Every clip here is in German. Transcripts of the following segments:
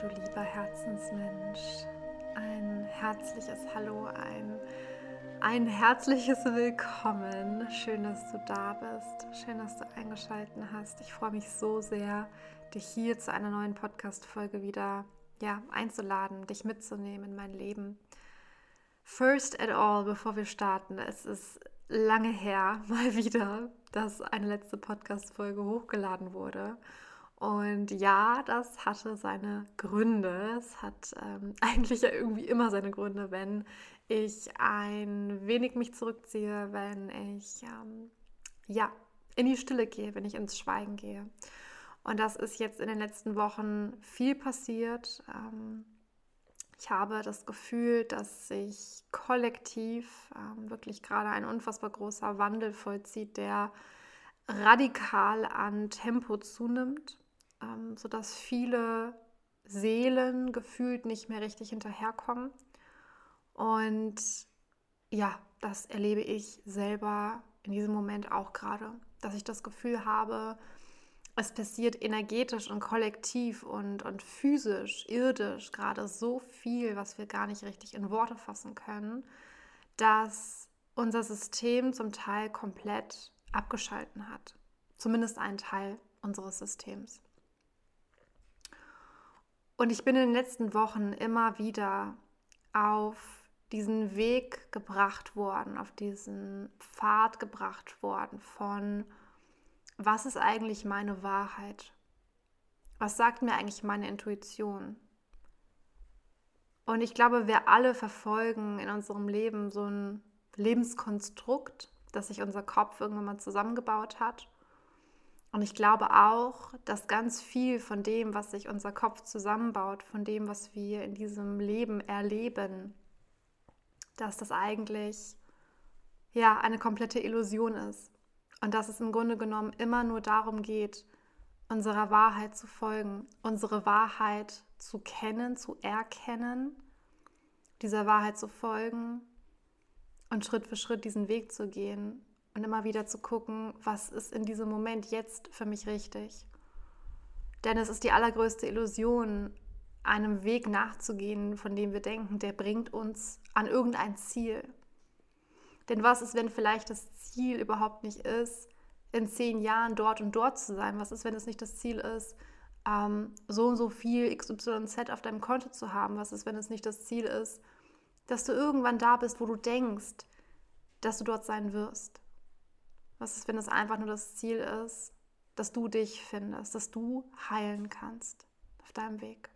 du lieber Herzensmensch. Ein herzliches Hallo, ein, ein herzliches Willkommen. Schön, dass du da bist. Schön, dass du eingeschaltet hast. Ich freue mich so sehr, dich hier zu einer neuen Podcast-Folge wieder ja, einzuladen, dich mitzunehmen in mein Leben. First at all, bevor wir starten, es ist lange her, mal wieder, dass eine letzte Podcast-Folge hochgeladen wurde. Und ja, das hatte seine Gründe. Es hat ähm, eigentlich ja irgendwie immer seine Gründe, wenn ich ein wenig mich zurückziehe, wenn ich ähm, ja in die Stille gehe, wenn ich ins Schweigen gehe. Und das ist jetzt in den letzten Wochen viel passiert. Ähm, ich habe das Gefühl, dass sich kollektiv ähm, wirklich gerade ein unfassbar großer Wandel vollzieht, der radikal an Tempo zunimmt ähm, sodass viele Seelen gefühlt nicht mehr richtig hinterherkommen. Und ja, das erlebe ich selber in diesem Moment auch gerade, dass ich das Gefühl habe, es passiert energetisch und kollektiv und, und physisch, irdisch gerade so viel, was wir gar nicht richtig in Worte fassen können, dass unser System zum Teil komplett abgeschalten hat. Zumindest ein Teil unseres Systems. Und ich bin in den letzten Wochen immer wieder auf diesen Weg gebracht worden, auf diesen Pfad gebracht worden von, was ist eigentlich meine Wahrheit? Was sagt mir eigentlich meine Intuition? Und ich glaube, wir alle verfolgen in unserem Leben so ein Lebenskonstrukt, das sich unser Kopf irgendwann mal zusammengebaut hat und ich glaube auch, dass ganz viel von dem, was sich unser Kopf zusammenbaut, von dem, was wir in diesem Leben erleben, dass das eigentlich ja eine komplette Illusion ist. Und dass es im Grunde genommen immer nur darum geht, unserer Wahrheit zu folgen, unsere Wahrheit zu kennen, zu erkennen, dieser Wahrheit zu folgen und Schritt für Schritt diesen Weg zu gehen und immer wieder zu gucken, was ist in diesem Moment jetzt für mich richtig. Denn es ist die allergrößte Illusion, einem Weg nachzugehen, von dem wir denken, der bringt uns an irgendein Ziel. Denn was ist, wenn vielleicht das Ziel überhaupt nicht ist, in zehn Jahren dort und dort zu sein? Was ist, wenn es nicht das Ziel ist, ähm, so und so viel XYZ auf deinem Konto zu haben? Was ist, wenn es nicht das Ziel ist, dass du irgendwann da bist, wo du denkst, dass du dort sein wirst? Was ist, wenn es einfach nur das Ziel ist, dass du dich findest, dass du heilen kannst auf deinem Weg?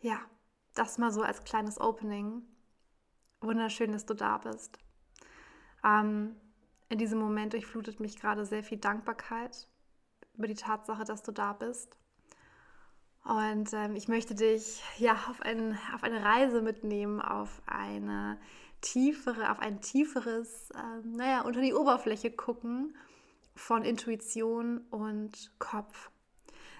Ja, das mal so als kleines Opening. Wunderschön, dass du da bist. Ähm, in diesem Moment durchflutet mich gerade sehr viel Dankbarkeit über die Tatsache, dass du da bist. Und ähm, ich möchte dich ja auf, ein, auf eine Reise mitnehmen, auf eine tiefere, auf ein tieferes, äh, naja, unter die Oberfläche gucken von Intuition und Kopf.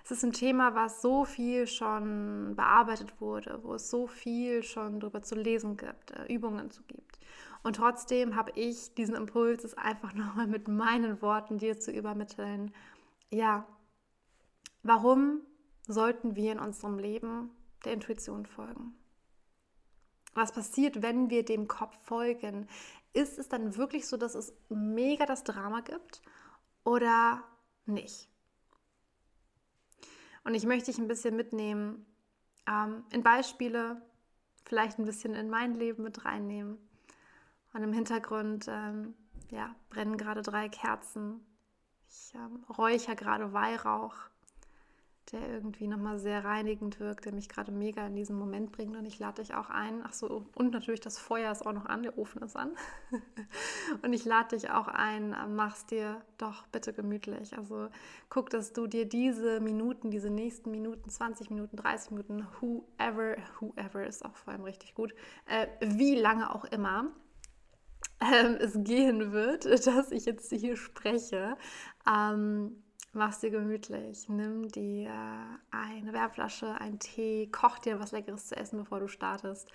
Es ist ein Thema, was so viel schon bearbeitet wurde, wo es so viel schon darüber zu lesen gibt, äh, Übungen zu gibt. Und trotzdem habe ich diesen Impuls, es einfach nochmal mit meinen Worten dir zu übermitteln. Ja, warum sollten wir in unserem Leben der Intuition folgen? Was passiert, wenn wir dem Kopf folgen? Ist es dann wirklich so, dass es mega das Drama gibt oder nicht? Und ich möchte dich ein bisschen mitnehmen ähm, in Beispiele, vielleicht ein bisschen in mein Leben mit reinnehmen. Und im Hintergrund ähm, ja, brennen gerade drei Kerzen. Ich ähm, räuchere gerade Weihrauch der irgendwie nochmal sehr reinigend wirkt, der mich gerade mega in diesen Moment bringt. Und ich lade dich auch ein. Ach so, und natürlich das Feuer ist auch noch an, der Ofen ist an. und ich lade dich auch ein, mach's dir doch bitte gemütlich. Also guck, dass du dir diese Minuten, diese nächsten Minuten, 20 Minuten, 30 Minuten, whoever, whoever ist auch vor allem richtig gut, äh, wie lange auch immer, ähm, es gehen wird, dass ich jetzt hier spreche. Ähm, mach's dir gemütlich, nimm dir eine Wärmflasche, einen Tee, koch dir was Leckeres zu essen, bevor du startest.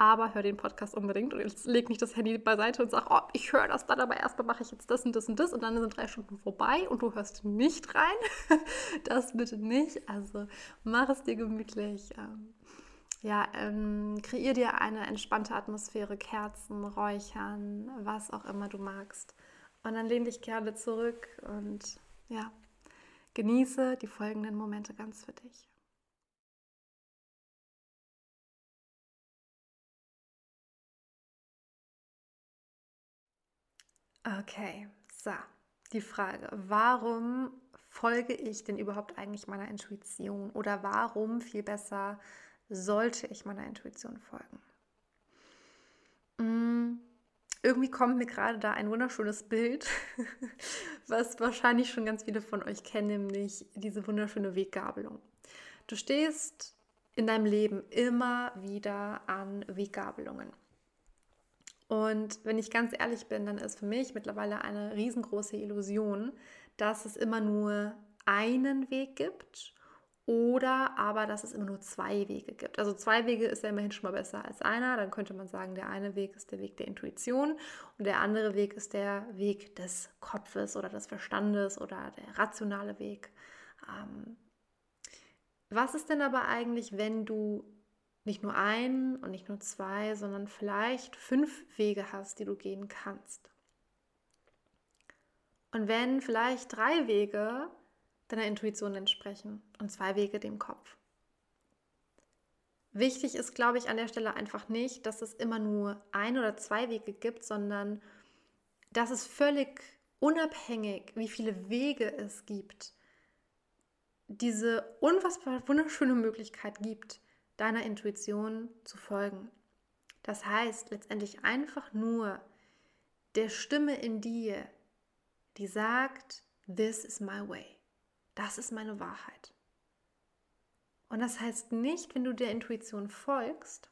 Aber hör den Podcast unbedingt und jetzt leg nicht das Handy beiseite und sag, oh, ich höre das dann, aber erstmal mache ich jetzt das und das und das und dann sind drei Stunden vorbei und du hörst nicht rein. das bitte nicht. Also mach es dir gemütlich. Ähm, ja, ähm, kreier dir eine entspannte Atmosphäre, Kerzen, Räuchern, was auch immer du magst. Und dann lehn dich gerne zurück und ja, genieße die folgenden Momente ganz für dich. Okay, so, die Frage, warum folge ich denn überhaupt eigentlich meiner Intuition oder warum viel besser sollte ich meiner Intuition folgen? Mm, irgendwie kommt mir gerade da ein wunderschönes Bild, was wahrscheinlich schon ganz viele von euch kennen, nämlich diese wunderschöne Weggabelung. Du stehst in deinem Leben immer wieder an Weggabelungen. Und wenn ich ganz ehrlich bin, dann ist für mich mittlerweile eine riesengroße Illusion, dass es immer nur einen Weg gibt oder aber, dass es immer nur zwei Wege gibt. Also zwei Wege ist ja immerhin schon mal besser als einer. Dann könnte man sagen, der eine Weg ist der Weg der Intuition und der andere Weg ist der Weg des Kopfes oder des Verstandes oder der rationale Weg. Ähm, was ist denn aber eigentlich, wenn du nicht nur einen und nicht nur zwei, sondern vielleicht fünf Wege hast, die du gehen kannst? Und wenn vielleicht drei Wege deiner Intuition entsprechen und zwei Wege dem Kopf. Wichtig ist, glaube ich, an der Stelle einfach nicht, dass es immer nur ein oder zwei Wege gibt, sondern dass es völlig unabhängig, wie viele Wege es gibt, diese unfassbar wunderschöne Möglichkeit gibt, deiner Intuition zu folgen. Das heißt letztendlich einfach nur der Stimme in dir, die sagt, this is my way. Das ist meine Wahrheit. Und das heißt nicht, wenn du der Intuition folgst,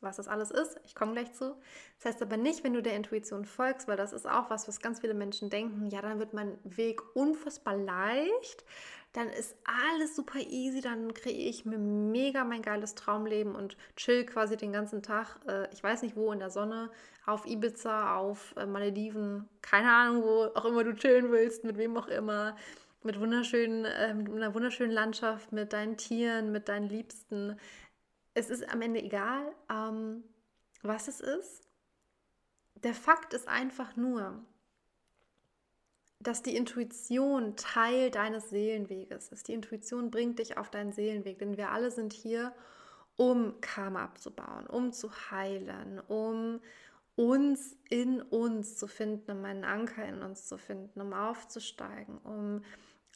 was das alles ist, ich komme gleich zu. Das heißt aber nicht, wenn du der Intuition folgst, weil das ist auch was, was ganz viele Menschen denken, ja, dann wird mein Weg unfassbar leicht, dann ist alles super easy, dann kreiere ich mir mega mein geiles Traumleben und chill quasi den ganzen Tag, äh, ich weiß nicht wo, in der Sonne, auf Ibiza, auf äh, Malediven, keine Ahnung, wo auch immer du chillen willst, mit wem auch immer mit wunderschönen, äh, einer wunderschönen Landschaft, mit deinen Tieren, mit deinen Liebsten. Es ist am Ende egal, ähm, was es ist. Der Fakt ist einfach nur, dass die Intuition Teil deines Seelenweges ist. Die Intuition bringt dich auf deinen Seelenweg, denn wir alle sind hier, um Karma abzubauen, um zu heilen, um uns in uns zu finden, um einen Anker in uns zu finden, um aufzusteigen, um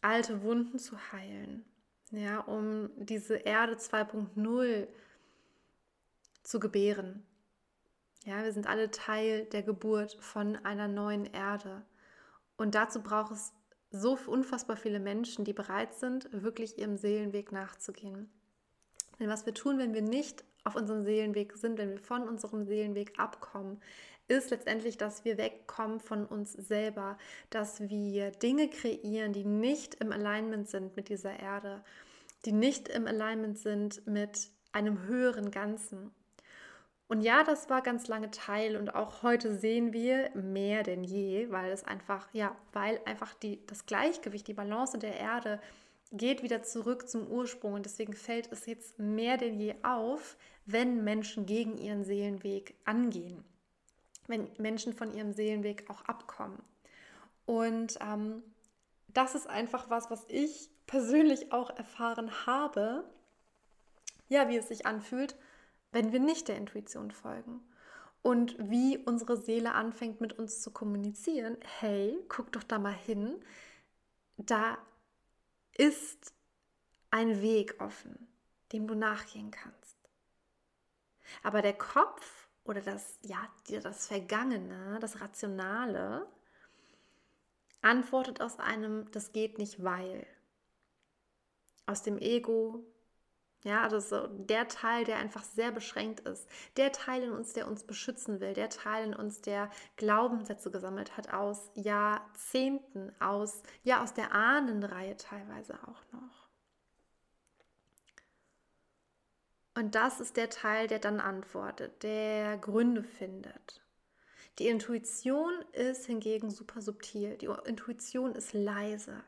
alte Wunden zu heilen, ja, um diese Erde 2.0 zu gebären. Ja, wir sind alle Teil der Geburt von einer neuen Erde. Und dazu braucht es so unfassbar viele Menschen, die bereit sind, wirklich ihrem Seelenweg nachzugehen. Denn was wir tun, wenn wir nicht auf unserem Seelenweg sind, wenn wir von unserem Seelenweg abkommen, ist letztendlich, dass wir wegkommen von uns selber, dass wir Dinge kreieren, die nicht im Alignment sind mit dieser Erde, die nicht im Alignment sind mit einem höheren Ganzen. Und ja, das war ganz lange Teil und auch heute sehen wir mehr denn je, weil es einfach, ja, weil einfach die, das Gleichgewicht, die Balance der Erde geht wieder zurück zum Ursprung und deswegen fällt es jetzt mehr denn je auf, wenn Menschen gegen ihren Seelenweg angehen wenn Menschen von ihrem Seelenweg auch abkommen. Und ähm, das ist einfach was, was ich persönlich auch erfahren habe, ja, wie es sich anfühlt, wenn wir nicht der Intuition folgen. Und wie unsere Seele anfängt mit uns zu kommunizieren. Hey, guck doch da mal hin. Da ist ein Weg offen, dem du nachgehen kannst. Aber der Kopf oder das, ja, das Vergangene, das Rationale, antwortet aus einem, das geht nicht, weil. Aus dem Ego, Ja, also der Teil, der einfach sehr beschränkt ist. Der Teil in uns, der uns beschützen will. Der Teil in uns, der Glaubenssätze gesammelt hat aus Jahrzehnten, aus, ja, aus der Ahnenreihe teilweise auch noch. Und das ist der Teil, der dann antwortet, der Gründe findet. Die Intuition ist hingegen super subtil. Die Intuition ist leise.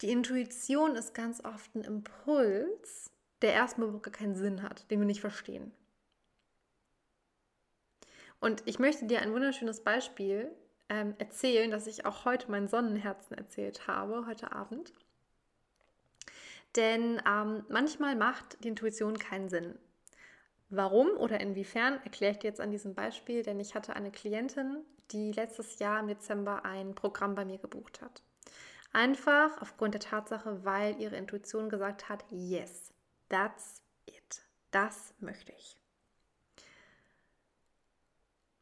Die Intuition ist ganz oft ein Impuls, der erstmal gar keinen Sinn hat, den wir nicht verstehen. Und ich möchte dir ein wunderschönes Beispiel ähm, erzählen, das ich auch heute mein Sonnenherzen erzählt habe, heute Abend. Denn ähm, manchmal macht die Intuition keinen Sinn. Warum oder inwiefern, erkläre ich dir jetzt an diesem Beispiel, denn ich hatte eine Klientin, die letztes Jahr im Dezember ein Programm bei mir gebucht hat. Einfach aufgrund der Tatsache, weil ihre Intuition gesagt hat, yes, that's it. Das möchte ich.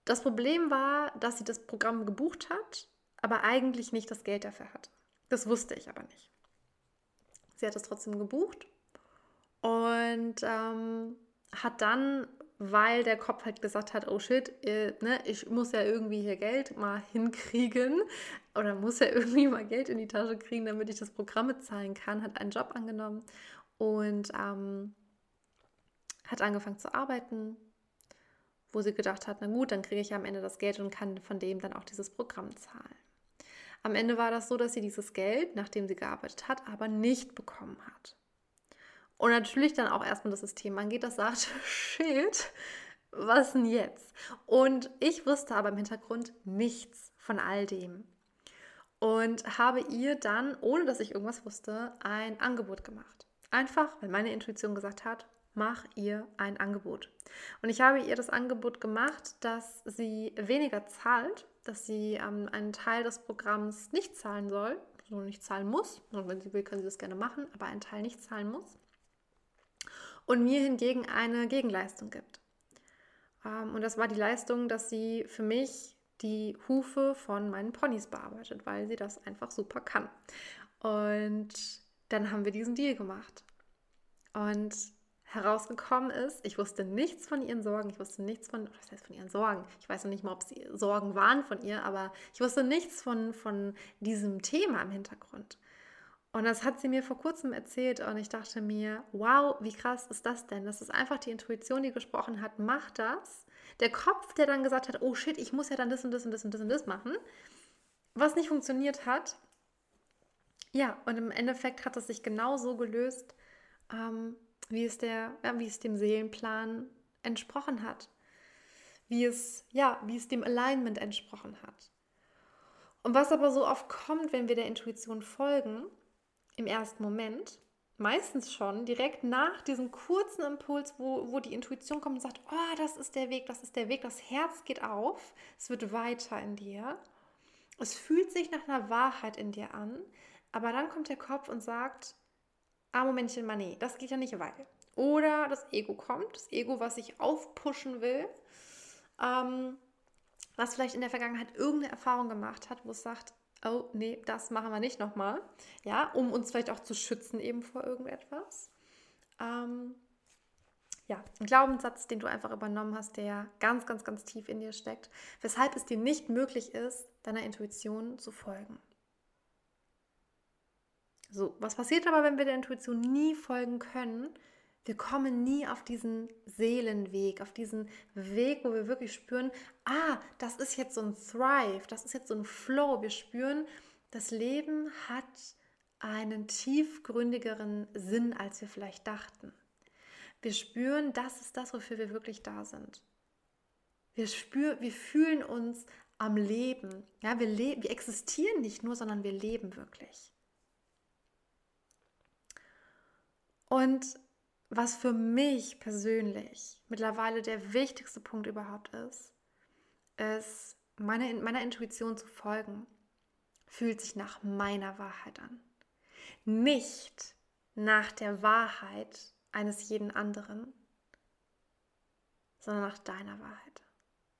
Das Problem war, dass sie das Programm gebucht hat, aber eigentlich nicht das Geld dafür hatte. Das wusste ich aber nicht. Sie hat es trotzdem gebucht und ähm, hat dann weil der Kopf halt gesagt hat, oh shit, äh, ne, ich muss ja irgendwie hier Geld mal hinkriegen oder muss ja irgendwie mal Geld in die Tasche kriegen, damit ich das Programm bezahlen kann, hat einen Job angenommen und ähm, hat angefangen zu arbeiten, wo sie gedacht hat, na gut, dann kriege ich ja am Ende das Geld und kann von dem dann auch dieses Programm zahlen. Am Ende war das so, dass sie dieses Geld, nachdem sie gearbeitet hat, aber nicht bekommen hat. Und natürlich dann auch erstmal das System angeht, das sagt, shit, was denn jetzt? Und ich wusste aber im Hintergrund nichts von all dem. Und habe ihr dann, ohne dass ich irgendwas wusste, ein Angebot gemacht. Einfach, weil meine Intuition gesagt hat, mach ihr ein Angebot. Und ich habe ihr das Angebot gemacht, dass sie weniger zahlt, dass sie ähm, einen Teil des Programms nicht zahlen soll, so nicht zahlen muss. Und wenn sie will, kann sie das gerne machen, aber einen Teil nicht zahlen muss und mir hingegen eine Gegenleistung gibt. Ähm, und das war die Leistung, dass sie für mich die Hufe von meinen Ponys bearbeitet, weil sie das einfach super kann. Und dann haben wir diesen Deal gemacht. Und herausgekommen ist, ich wusste nichts von ihren Sorgen, ich wusste nichts von, was heißt von ihren Sorgen? Ich weiß noch nicht mal, ob sie Sorgen waren von ihr, aber ich wusste nichts von, von diesem Thema im Hintergrund. Und das hat sie mir vor kurzem erzählt und ich dachte mir, wow, wie krass ist das denn? Das ist einfach die Intuition, die gesprochen hat, mach das. Der Kopf, der dann gesagt hat, oh shit, ich muss ja dann das und das und das und das und das machen, was nicht funktioniert hat. Ja, und im Endeffekt hat es sich genauso gelöst, ähm, wie, es der, ja, wie es dem Seelenplan entsprochen hat. Wie es, ja, wie es dem Alignment entsprochen hat. Und was aber so oft kommt, wenn wir der Intuition folgen, im ersten Moment, meistens schon direkt nach diesem kurzen Impuls, wo, wo die Intuition kommt und sagt, oh, das ist der Weg, das ist der Weg, das Herz geht auf, es wird weiter in dir. Es fühlt sich nach einer Wahrheit in dir an, aber dann kommt der Kopf und sagt, ah, Momentchen mal, nee, das geht ja nicht weil. Oder das Ego kommt, das Ego, was sich aufpushen will, ähm, was vielleicht in der Vergangenheit irgendeine Erfahrung gemacht hat, wo es sagt, oh nee, das machen wir nicht nochmal, ja, um uns vielleicht auch zu schützen eben vor irgendetwas. Ähm, ja, ein Glaubenssatz, den du einfach übernommen hast, der ganz, ganz, ganz tief in dir steckt, weshalb es dir nicht möglich ist, deiner Intuition zu folgen. So, was passiert aber, wenn wir der Intuition nie folgen können? Wir kommen nie auf diesen Seelenweg, auf diesen Weg, wo wir wirklich spüren, ah, das ist jetzt so ein Thrive, das ist jetzt so ein Flow. Wir spüren, das Leben hat einen tiefgründigeren Sinn, als wir vielleicht dachten. Wir spüren, das ist das, wofür wir wirklich da sind. Wir, spüren, wir fühlen uns am Leben. Ja, wir, le wir existieren nicht nur, sondern wir leben wirklich. Und was für mich persönlich mittlerweile der wichtigste Punkt überhaupt ist, ist, meine, meiner Intuition zu folgen, fühlt sich nach meiner Wahrheit an. Nicht nach der Wahrheit eines jeden anderen, sondern nach deiner Wahrheit,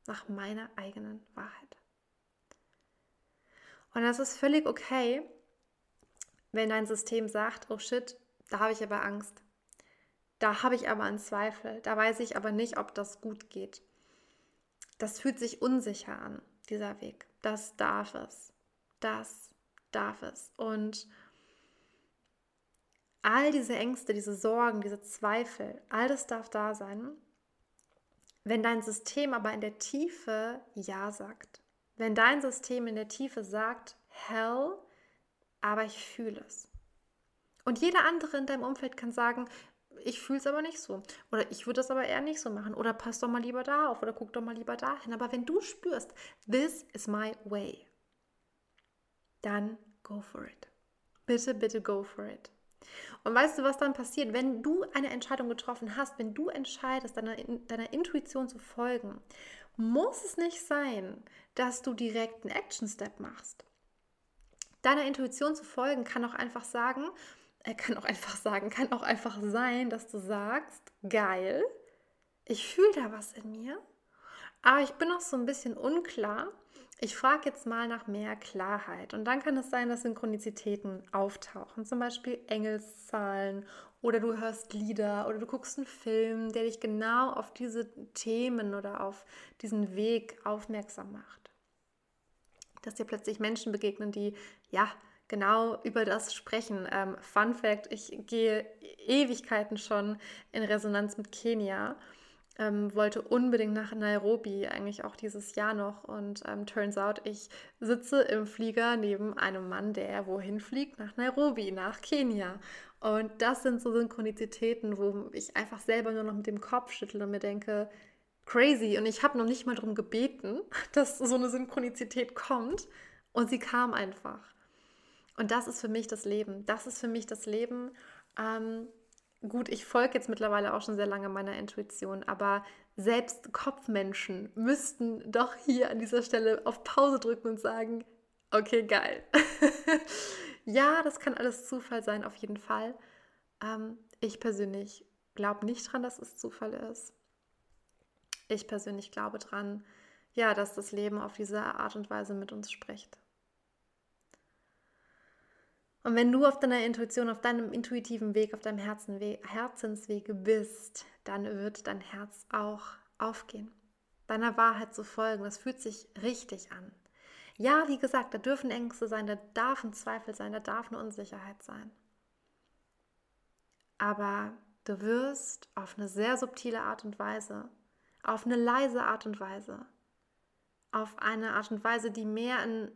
nach meiner eigenen Wahrheit. Und das ist völlig okay, wenn dein System sagt, oh shit, Da habe ich aber Angst. Da habe ich aber einen Zweifel. Da weiß ich aber nicht, ob das gut geht. Das fühlt sich unsicher an, dieser Weg. Das darf es. Das darf es. Und all diese Ängste, diese Sorgen, diese Zweifel, all das darf da sein. Wenn dein System aber in der Tiefe Ja sagt, wenn dein System in der Tiefe sagt, hell, aber ich fühle es. Und jeder andere in deinem Umfeld kann sagen, ich fühle es aber nicht so. Oder ich würde das aber eher nicht so machen. Oder pass doch mal lieber da auf oder guck doch mal lieber dahin. Aber wenn du spürst, this is my way, dann go for it. Bitte, bitte go for it. Und weißt du, was dann passiert, wenn du eine Entscheidung getroffen hast, wenn du entscheidest, deiner, deiner Intuition zu folgen, muss es nicht sein, dass du direkt einen Action-Step machst. Deiner Intuition zu folgen kann auch einfach sagen, er kann auch einfach sagen, kann auch einfach sein, dass du sagst, geil, ich fühle da was in mir, aber ich bin noch so ein bisschen unklar. Ich frage jetzt mal nach mehr Klarheit. Und dann kann es sein, dass Synchronizitäten auftauchen, zum Beispiel Engelszahlen oder du hörst Lieder oder du guckst einen Film, der dich genau auf diese Themen oder auf diesen Weg aufmerksam macht. Dass dir plötzlich Menschen begegnen, die ja genau über das sprechen. Ähm, Fun Fact: Ich gehe Ewigkeiten schon in Resonanz mit Kenia. Ähm, wollte unbedingt nach Nairobi, eigentlich auch dieses Jahr noch. Und ähm, turns out, ich sitze im Flieger neben einem Mann, der wohin fliegt? Nach Nairobi, nach Kenia. Und das sind so Synchronizitäten, wo ich einfach selber nur noch mit dem Kopf schüttle und mir denke, crazy. Und ich habe noch nicht mal darum gebeten, dass so eine Synchronizität kommt. Und sie kam einfach. Und das ist für mich das Leben. Das ist für mich das Leben. Ähm, gut, ich folge jetzt mittlerweile auch schon sehr lange meiner Intuition, aber selbst Kopfmenschen müssten doch hier an dieser Stelle auf Pause drücken und sagen, okay, geil. ja, das kann alles Zufall sein, auf jeden Fall. Ähm, ich persönlich glaube nicht dran, dass es Zufall ist. Ich persönlich glaube dran, ja, dass das Leben auf diese Art und Weise mit uns spricht. Und wenn du auf deiner Intuition, auf deinem intuitiven Weg, auf deinem Herzenswege bist, dann wird dein Herz auch aufgehen. Deiner Wahrheit zu folgen, das fühlt sich richtig an. Ja, wie gesagt, da dürfen Ängste sein, da darf ein Zweifel sein, da darf eine Unsicherheit sein. Aber du wirst auf eine sehr subtile Art und Weise, auf eine leise Art und Weise, auf eine Art und Weise, die mehr ein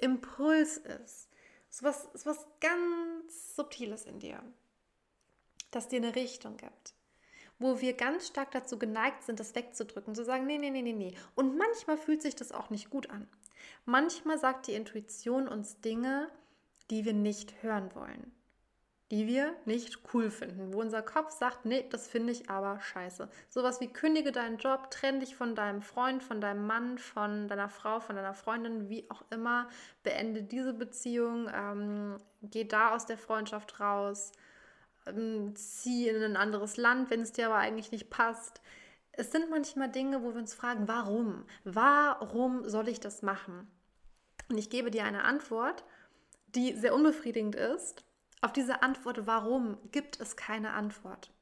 Impuls ist, so was, so was ganz Subtiles in dir, das dir eine Richtung gibt. Wo wir ganz stark dazu geneigt sind, das wegzudrücken, zu sagen, nee, nee, nee, nee, nee. Und manchmal fühlt sich das auch nicht gut an. Manchmal sagt die Intuition uns Dinge, die wir nicht hören wollen die wir nicht cool finden, wo unser Kopf sagt, nee, das finde ich aber scheiße. Sowas wie kündige deinen Job, trenn dich von deinem Freund, von deinem Mann, von deiner Frau, von deiner Freundin, wie auch immer, beende diese Beziehung, ähm, geh da aus der Freundschaft raus, ähm, zieh in ein anderes Land, wenn es dir aber eigentlich nicht passt. Es sind manchmal Dinge, wo wir uns fragen, warum? Warum soll ich das machen? Und ich gebe dir eine Antwort, die sehr unbefriedigend ist auf diese Antwort, warum, gibt es keine Antwort.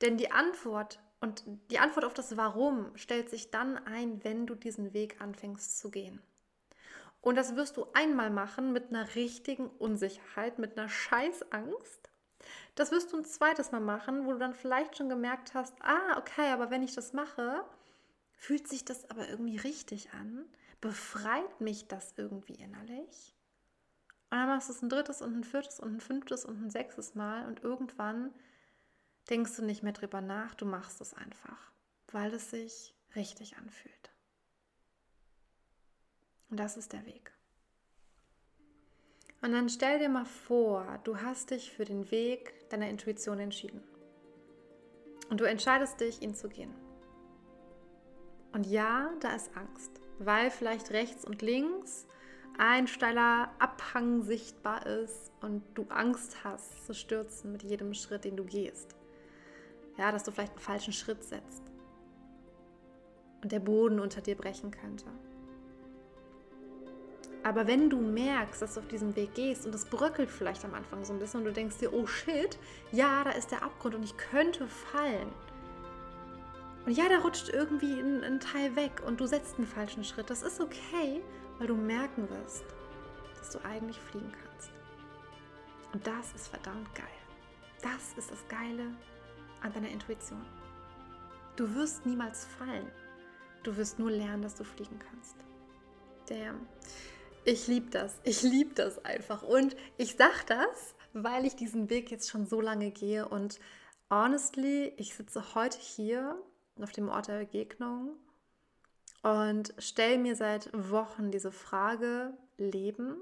Denn die Antwort und die Antwort auf das Warum stellt sich dann ein, wenn du diesen Weg anfängst zu gehen. Und das wirst du einmal machen mit einer richtigen Unsicherheit, mit einer Scheißangst. Das wirst du ein zweites Mal machen, wo du dann vielleicht schon gemerkt hast, ah, okay, aber wenn ich das mache, fühlt sich das aber irgendwie richtig an, befreit mich das irgendwie innerlich. Und dann machst du es ein drittes und ein viertes und ein fünftes und ein sechstes Mal und irgendwann denkst du nicht mehr drüber nach, du machst es einfach, weil es sich richtig anfühlt. Und das ist der Weg. Und dann stell dir mal vor, du hast dich für den Weg deiner Intuition entschieden. Und du entscheidest dich, ihn zu gehen. Und ja, da ist Angst, weil vielleicht rechts und links ein steiler Abhang sichtbar ist und du Angst hast zu stürzen mit jedem Schritt, den du gehst. Ja, dass du vielleicht einen falschen Schritt setzt und der Boden unter dir brechen könnte. Aber wenn du merkst, dass du auf diesem Weg gehst und es bröckelt vielleicht am Anfang so ein bisschen und du denkst dir, oh shit, ja, da ist der Abgrund und ich könnte fallen. Und ja, da rutscht irgendwie ein, ein Teil weg und du setzt einen falschen Schritt. Das ist okay, weil du merken wirst, dass du eigentlich fliegen kannst. Und das ist verdammt geil. Das ist das Geile an deiner Intuition. Du wirst niemals fallen. Du wirst nur lernen, dass du fliegen kannst. Damn. Ich liebe das. Ich liebe das einfach. Und ich sage das, weil ich diesen Weg jetzt schon so lange gehe. Und honestly, ich sitze heute hier auf dem Ort der Begegnung und stelle mir seit Wochen diese Frage, Leben?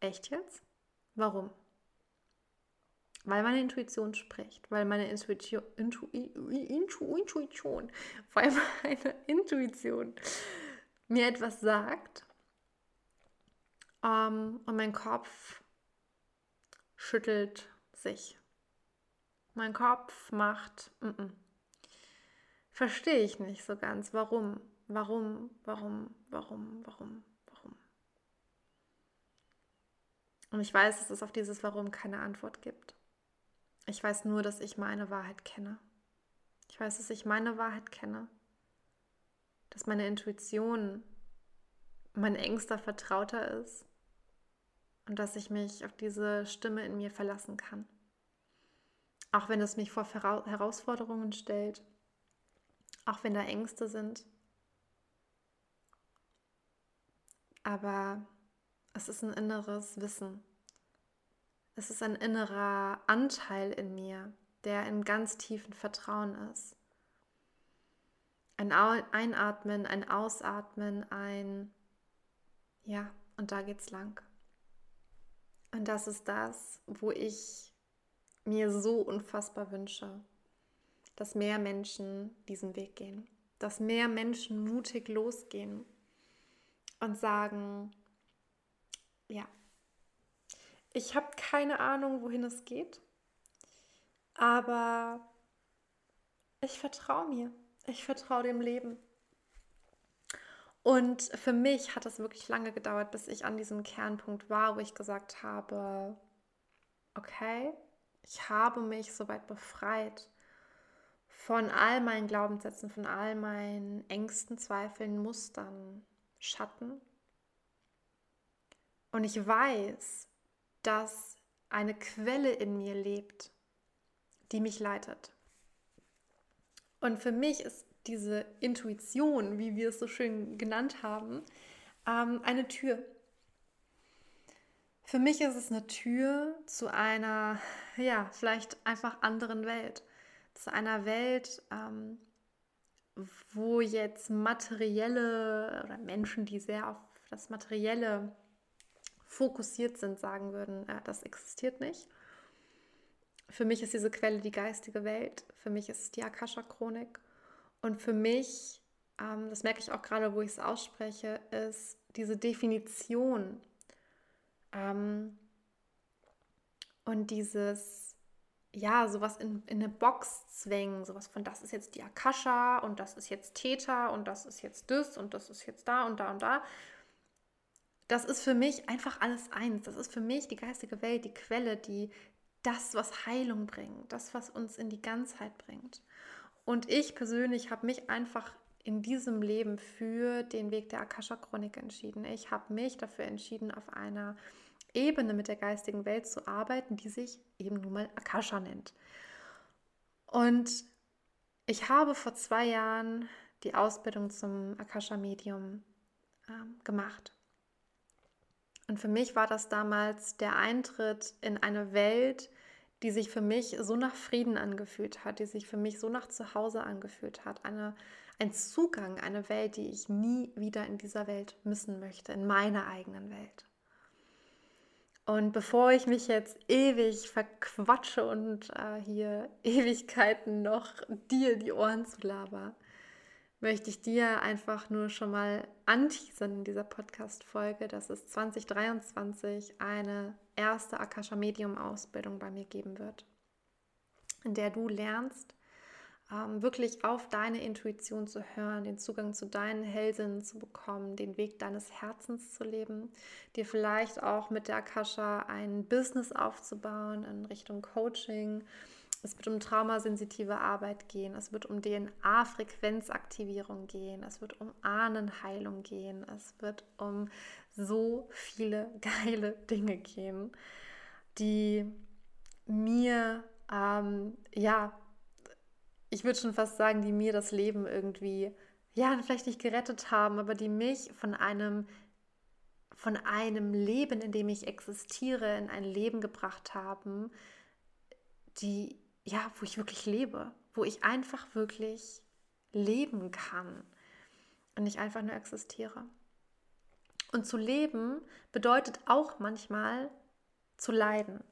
Echt jetzt? Warum? Weil meine Intuition spricht, weil meine Intuition, Intu, Intu, Intuition, weil meine Intuition mir etwas sagt ähm, und mein Kopf schüttelt sich. Mein Kopf macht, mm -mm. verstehe ich nicht so ganz, warum, warum, warum, warum, warum, warum. Und ich weiß, dass es auf dieses Warum keine Antwort gibt. Ich weiß nur, dass ich meine Wahrheit kenne. Ich weiß, dass ich meine Wahrheit kenne. Dass meine Intuition mein engster Vertrauter ist. Und dass ich mich auf diese Stimme in mir verlassen kann. Auch wenn es mich vor Herausforderungen stellt. Auch wenn da Ängste sind. Aber es ist ein inneres Wissen, es ist ein innerer Anteil in mir, der in ganz tiefen Vertrauen ist. Ein Einatmen, ein Ausatmen, ein Ja, und da geht's lang. Und das ist das, wo ich mir so unfassbar wünsche, dass mehr Menschen diesen Weg gehen, dass mehr Menschen mutig losgehen und sagen, ja, ich habe keine Ahnung, wohin es geht, aber ich vertraue mir. Ich vertraue dem Leben. Und für mich hat es wirklich lange gedauert, bis ich an diesem Kernpunkt war, wo ich gesagt habe, okay, ich habe mich soweit befreit von all meinen Glaubenssätzen, von all meinen Ängsten, Zweifeln, Mustern, Schatten. Und ich weiß, dass eine Quelle in mir lebt, die mich leitet. Und für mich ist diese Intuition, wie wir es so schön genannt haben, ähm, eine Tür. Für mich ist es eine Tür zu einer, ja, vielleicht einfach anderen Welt. Zu einer Welt, ähm, wo jetzt materielle oder Menschen, die sehr auf das Materielle fokussiert sind, sagen würden, äh, das existiert nicht. Für mich ist diese Quelle die geistige Welt. Für mich ist es die Akasha-Chronik. Und für mich, ähm, das merke ich auch gerade, wo ich es ausspreche, ist diese Definition ähm, und dieses, ja, sowas in, in eine Box zwängen, sowas von, das ist jetzt die Akasha und das ist jetzt Theta und das ist jetzt das und das ist jetzt da und da und da das ist für mich einfach alles eins. Das ist für mich die geistige Welt, die Quelle, die das, was Heilung bringt, das, was uns in die Ganzheit bringt. Und ich persönlich habe mich einfach in diesem Leben für den Weg der Akasha-Chronik entschieden. Ich habe mich dafür entschieden, auf einer Ebene mit der geistigen Welt zu arbeiten, die sich eben nun mal Akasha nennt. Und ich habe vor zwei Jahren die Ausbildung zum Akasha-Medium äh, gemacht. Und für mich war das damals der Eintritt in eine Welt, die sich für mich so nach Frieden angefühlt hat, die sich für mich so nach Zuhause angefühlt hat. Eine, ein Zugang, eine Welt, die ich nie wieder in dieser Welt missen möchte, in meiner eigenen Welt. Und bevor ich mich jetzt ewig verquatsche und äh, hier Ewigkeiten noch dir die Ohren zu laber, möchte ich dir einfach nur schon mal anteasern in dieser Podcast-Folge, dass es 2023 eine erste Akasha Medium Ausbildung bei mir geben wird, in der du lernst, ähm, wirklich auf deine Intuition zu hören, den Zugang zu deinen Hellsinnen zu bekommen, den Weg deines Herzens zu leben, dir vielleicht auch mit der Akasha ein Business aufzubauen in Richtung Coaching. Es wird um traumasensitive Arbeit gehen, es wird um DNA-Frequenzaktivierung gehen, es wird um Ahnenheilung gehen, es wird um so viele geile Dinge gehen, die mir ähm, ja ich würde schon fast sagen, die mir das Leben irgendwie, ja, vielleicht nicht gerettet haben, aber die mich von einem, von einem Leben, in dem ich existiere, in ein Leben gebracht haben, die, ja, wo ich wirklich lebe, wo ich einfach wirklich leben kann und nicht einfach nur existiere. Und zu leben bedeutet auch manchmal zu leiden.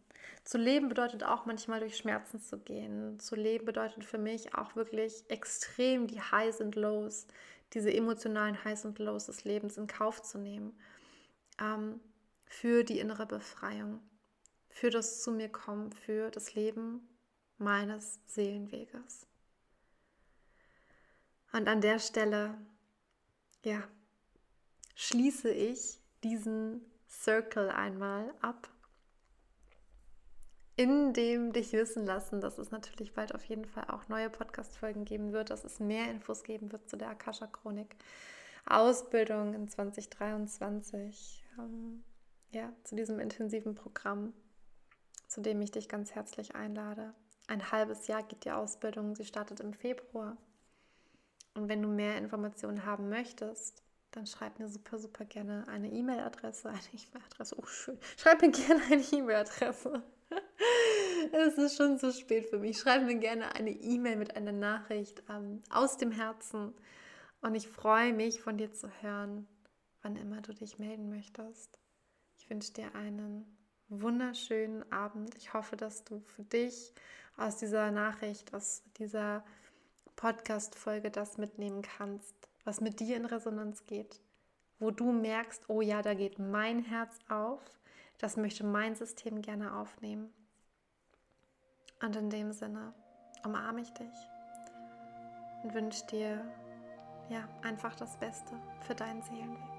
Zu leben bedeutet auch manchmal durch Schmerzen zu gehen. Zu leben bedeutet für mich auch wirklich extrem die Highs und Lows, diese emotionalen Highs und Lows des Lebens in Kauf zu nehmen. Ähm, für die innere Befreiung, für das zu mir kommen, für das Leben meines Seelenweges. Und an der Stelle, ja, schließe ich diesen Circle einmal ab in dem dich wissen lassen, dass es natürlich bald auf jeden Fall auch neue Podcast-Folgen geben wird, dass es mehr Infos geben wird zu der Akasha-Chronik. Ausbildung in 2023, ähm, ja, zu diesem intensiven Programm, zu dem ich dich ganz herzlich einlade. Ein halbes Jahr geht die Ausbildung, sie startet im Februar. Und wenn du mehr Informationen haben möchtest, dann schreib mir super, super gerne eine E-Mail-Adresse. Eine E-Mail-Adresse, oh schön. Schreib mir gerne eine E-Mail-Adresse es ist schon zu spät für mich. Schreib mir gerne eine E-Mail mit einer Nachricht ähm, aus dem Herzen. Und ich freue mich, von dir zu hören, wann immer du dich melden möchtest. Ich wünsche dir einen wunderschönen Abend. Ich hoffe, dass du für dich aus dieser Nachricht, aus dieser Podcast-Folge das mitnehmen kannst, was mit dir in Resonanz geht, wo du merkst, oh ja, da geht mein Herz auf, das möchte mein System gerne aufnehmen. Und in dem Sinne umarme ich dich und wünsche dir ja einfach das Beste für deinen Seelenweg.